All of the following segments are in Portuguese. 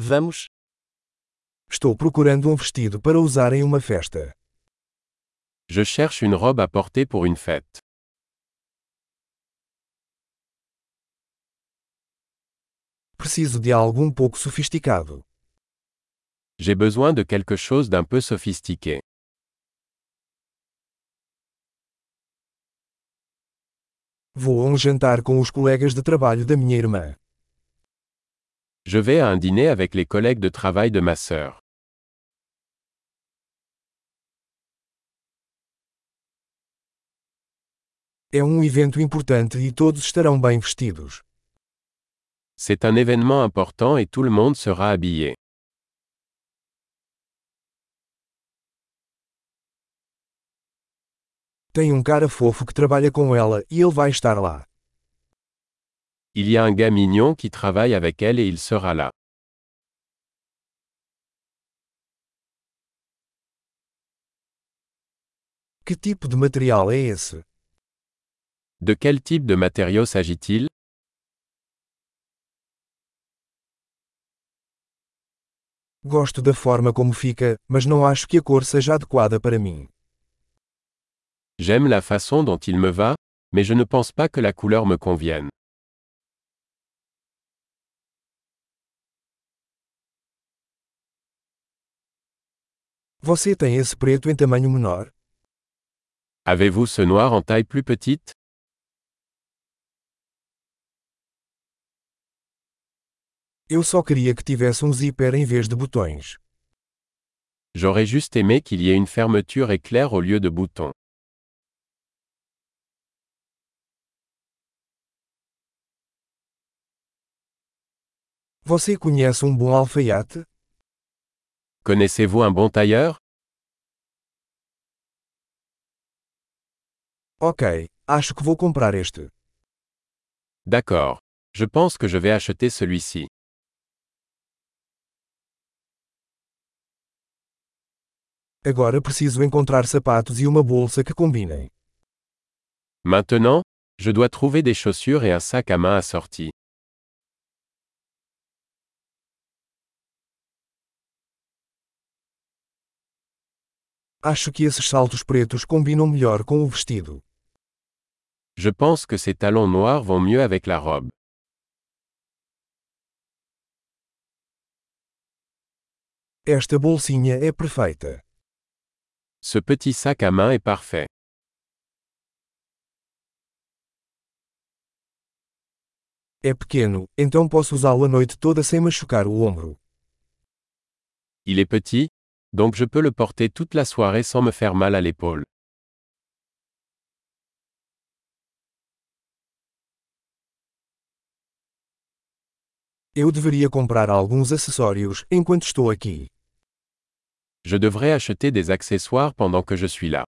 Vamos. Estou procurando um vestido para usar em uma festa. Je cherche une robe à porter pour une fête. Preciso de algo um pouco sofisticado. J'ai besoin de quelque chose d'un peu sophistiqué. Vou a um jantar com os colegas de trabalho da minha irmã. Je vais à un dîner avec les collègues de travail de ma sœur. É um evento importante e todos estarão bem vestidos. C'est un événement important et tout le monde sera habillé. Tem um cara fofo que trabalha com ela e ele vai estar lá. Il y a un gars mignon qui travaille avec elle et il sera là. Que tipo de material é esse? De quel type de matériau s'agit-il? Gosto da forma como fica, mas não acho que a cor seja adequada para mim. J'aime la façon dont il me va, mais je ne pense pas que la couleur me convienne. Você tem esse preto em tamanho menor? Avez-vous ce noir en taille plus petite Eu só queria que tivesse um zíper em vez de botões. J'aurais juste aimé qu'il y ait une fermeture éclair au lieu de boutons. Você conhece um bom alfaiate? Connaissez-vous un bon tailleur? Ok, acho que vou comprar este. D'accord. Je pense que je vais acheter celui-ci. Agora preciso encontrar sapatos e uma bolsa que combinem. Maintenant, je dois trouver des chaussures et un sac à main assorti. Acho que esses saltos pretos combinam melhor com o vestido. Je pense que ces talons noirs vont mieux avec la robe. Esta bolsinha é perfeita. Ce petit sac à main est parfait. É pequeno, então posso usá-lo a noite toda sem machucar o ombro. Il est petit, donc je peux le porter toute la soirée sans me faire mal à l'épaule. Eu deveria comprar alguns acessórios enquanto estou aqui. Je devrais acheter des accessoires pendant que je suis là.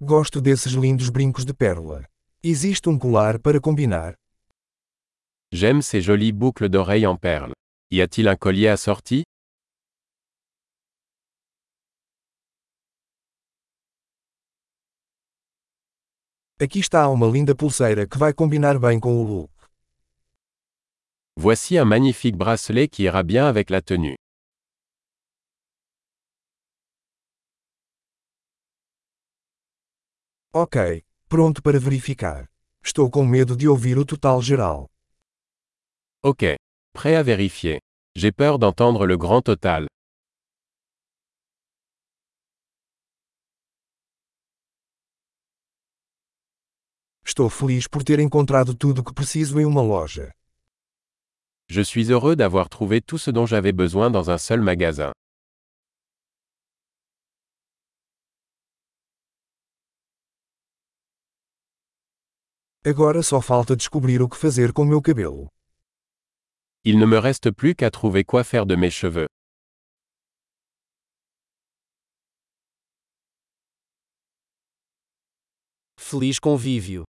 Gosto desses lindos brincos de pérola. Existe um colar para combinar? J'aime ces jolies boucles d'oreilles en perles. Y a-t-il un collier assorti? Aqui está uma linda pulseira que vai combinar bem com o look. Voici un magnifique bracelet qui ira bien avec la tenue. Ok, pronto para verificar. Estou com medo de ouvir o total geral. Ok. Prêt à vérifier. J'ai peur d'entendre le grand total. Estou feliz por ter encontrado tudo o que preciso em uma loja. Je suis heureux d'avoir trouvé tout ce dont j'avais besoin dans un seul magasin. Agora só falta descobrir o que fazer com meu cabelo. Il ne me reste plus qu'à trouver quoi faire de mes cheveux. Feliz convívio.